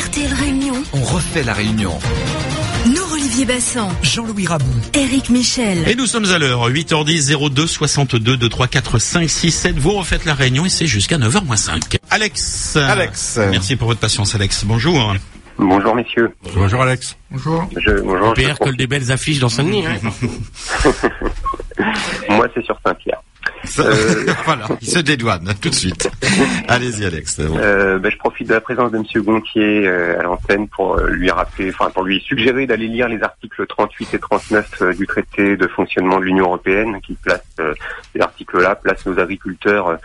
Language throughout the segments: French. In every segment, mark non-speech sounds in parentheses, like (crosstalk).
refait la réunion. Nous, Olivier Bassan, Jean-Louis Rabou. Eric Michel. Et nous sommes à l'heure, 8h10, 02 62 2 3 4 5 6 7. Vous refaites la réunion et c'est jusqu'à 9h moins 5. Alex. Alex. Merci pour votre patience, Alex. Bonjour. Bonjour messieurs. Bonjour Alex. Bonjour. Je, bonjour, je PR colle des belles affiches dans Saint-Denis. (laughs) Hein. Moi c'est sur Saint-Pierre. Ça- (laughs) voilà, il se dédouane tout de suite. (laughs) Allez-y, Alex. bon. Euh, ben, je profite de la présence de Monsieur Gontier euh, à l'antenne pour euh, lui rappeler, enfin pour lui suggérer d'aller lire les articles 38 et 39 euh, du traité de fonctionnement de l'Union européenne qui place euh, ces articles-là placent nos agriculteurs euh,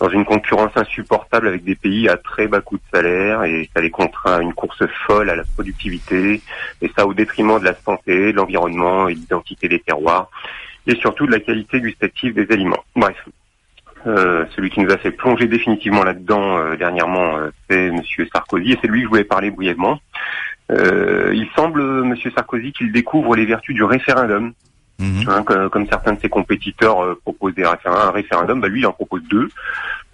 dans une concurrence insupportable avec des pays à très bas coût de salaire et ça les contraint à une course folle à la productivité et ça au détriment de la santé, de l'environnement et de l'identité des terroirs et surtout de la qualité gustative des aliments. Bref, euh, celui qui nous a fait plonger définitivement là-dedans euh, dernièrement, euh, c'est Monsieur Sarkozy, et c'est lui que je voulais parler brièvement. Euh, il semble, Monsieur Sarkozy, qu'il découvre les vertus du référendum. Mhm. Hein, que- comme certains de ses compétiteurs euh, proposent des référendums, un référendum, bah, lui il en propose deux,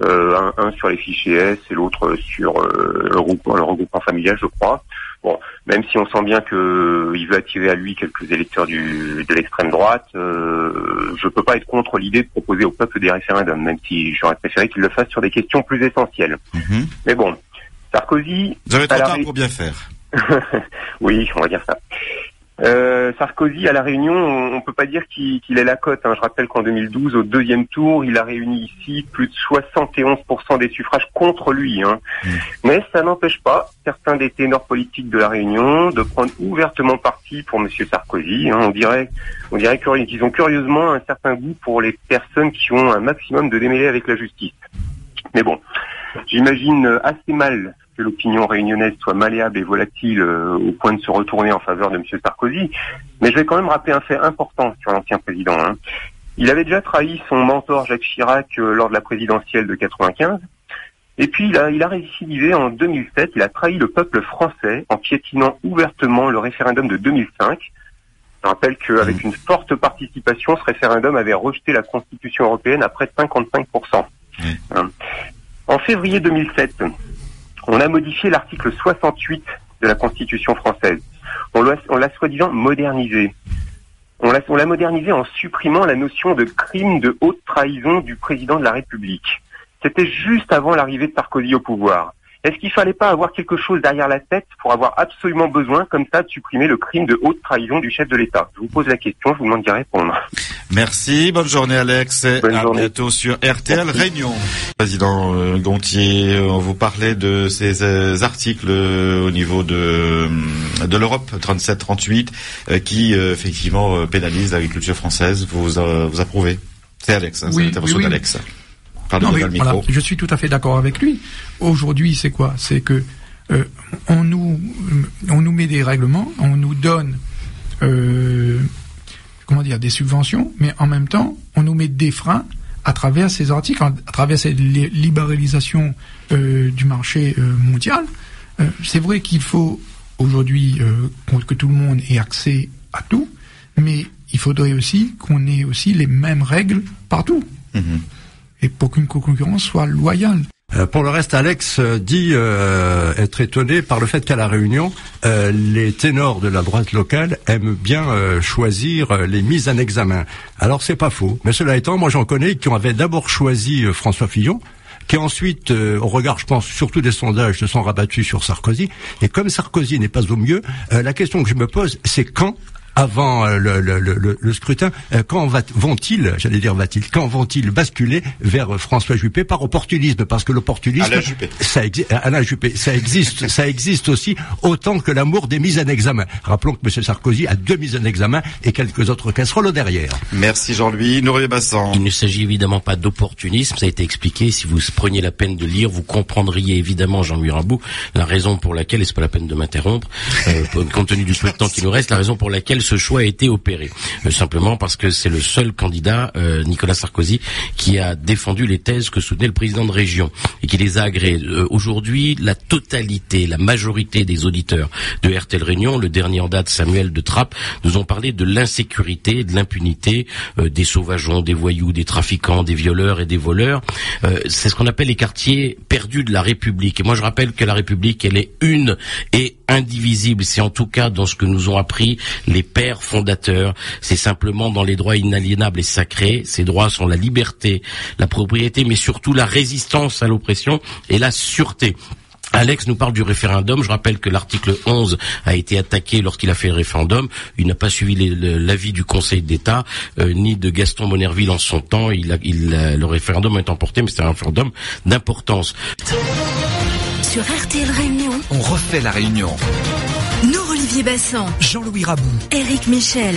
Euh, un, un sur les fichiers S et l'autre sur euh, le, regroupement, le regroupement familial, je crois. Bon, même si on sent bien que euh, il veut attirer à lui quelques électeurs du, de l'extrême droite, je peux pas être contre l'idée de proposer au peuple des référendums, même si j'aurais préféré qu'il le fasse sur des questions plus essentielles. Mhm. Mais bon, Sarkozy, Vous avez trop tard pour bien faire. (laughs) oui, on va dire ça. Euh, Sarkozy à la Réunion, on, on peut pas dire qu'il est la cote. hein. Je rappelle qu'en 2012, au deuxième tour, il a réuni ici plus de 71% des suffrages contre lui. hein. Mm. Mais ça n'empêche pas certains des ténors politiques de la Réunion de prendre ouvertement parti pour Monsieur Sarkozy. hein. On dirait, on dirait qu'ils ont curieusement un certain goût pour les personnes qui ont un maximum de démêlés avec la justice. Mais bon, j'imagine assez mal que l'opinion réunionnaise soit malléable et volatile euh, au point de se retourner en faveur de M. Sarkozy. Mais je vais quand même rappeler un fait important sur l'ancien président. hein. Il avait déjà trahi son mentor Jacques Chirac euh, lors de la présidentielle de 95. Et puis il a, il a récidivé en 2007. Il a trahi le peuple français en piétinant ouvertement le référendum de 2005. Je rappelle qu'avec une forte participation, ce référendum avait rejeté la Constitution européenne à près de 55%. Hein. En février 2007, on a modifié l'article 68 de la Constitution française. On l'a, soi-disant modernisé. On l'a modernisé en supprimant la notion de crime de haute trahison du président de la République. C'était juste avant l'arrivée de Sarkozy au pouvoir. Est-ce qu'il fallait pas avoir quelque chose derrière la tête pour avoir absolument besoin, comme ça, de supprimer le crime de haute trahison du chef de l'État? Je vous pose la question, je vous demande d'y répondre. Merci, bonne journée Alex. Et Bonne à journée. bientôt sur RTL Réunion. Président euh, Gontier, euh, on vous parlait de ces euh, articles euh, au niveau de de l'Europe 37-38 euh, qui effectivement pénalisent l'agriculture française. Vous vous approuvez C'est Alex, hein, c'est Oui, l'intervention oui, oui. d'Alex. Pardon, Non, mais voilà, je suis tout à fait d'accord avec lui. Aujourd'hui, c'est quoi? C'est que euh, on nous on nous met des règlements, on nous donne euh, comment dire des subventions, mais en même temps, on nous met des freins à travers ces articles, à travers cette li- libéralisation euh, du marché euh, mondial. Euh, c'est vrai qu'il faut aujourd'hui euh, que tout le monde ait accès à tout, mais il faudrait aussi qu'on ait aussi les mêmes règles partout Mhm. Et pour qu'une concurrence soit loyale. Euh, pour le reste, Alex euh, dit euh, être étonné par le fait qu'à la Réunion, euh, les ténors de la droite locale aiment bien euh, choisir euh, les mises en examen. Alors c'est pas faux, mais cela étant, moi j'en connais qui avaient d'abord choisi François Fillon, qui ensuite, euh, au regard, je pense, surtout des sondages, se sont rabattus sur Sarkozy. Et comme Sarkozy n'est pas au mieux, euh, la question que je me pose, c'est quand avant euh, le, le, le, le- le scrutin, euh, quand va- vont-ils, j'allais dire va-t-il, quand vont-ils basculer vers euh, François Juppé par opportunisme? Parce que l'opportunisme, Alain Juppé. ça existe, Alain Juppé, ça existe, ça existe aussi autant que l'amour des mises en examen. Rappelons que M. Sarkozy a deux mises en examen et quelques autres casseroles derrière. Merci Jean-Louis. Nourier Bassan. Il ne s'agit évidemment pas d'opportunisme, ça a été expliqué. Si vous preniez la peine de lire, vous comprendriez évidemment, Jean-Louis la raison pour laquelle, et c'est pas la peine de m'interrompre, euh, (laughs) compte tenu du peu de temps qui nous reste, la raison pour laquelle ce choix a été opéré. Euh, simplement parce que c'est le seul candidat, euh, Nicolas Sarkozy, qui a défendu les thèses que soutenait le président de région et qui les a agréées. Euh, Aujourd'hui, la totalité, la majorité des auditeurs de RTL Réunion, le dernier en date, Samuel de Trappe, nous ont parlé de l'insécurité, de l'impunité, des sauvageons, des voyous, des trafiquants, des violeurs et des voleurs. C'est ce qu'on appelle les quartiers perdus de la République. Et moi, je rappelle que la République, elle est une et indivisible. C'est en tout cas dans ce que nous ont appris les pères fondateurs. C'est simplement dans les droits inaliénables et sacrés. Ces droits sont la liberté, la propriété, mais surtout la résistance à l'oppression et la sûreté. Alex nous parle du référendum. Je rappelle que l'article 11 a été attaqué lorsqu'il a fait le référendum. Il n'a pas suivi l'avis du Conseil d'État euh, ni de Gaston Monerville en son temps. Il a- il a- le référendum a été emporté, mais c'était un référendum d'importance. Sur RTL Réunion, On refait la réunion. Olivier Bassan, Jean-Louis Rabou. Éric Michel.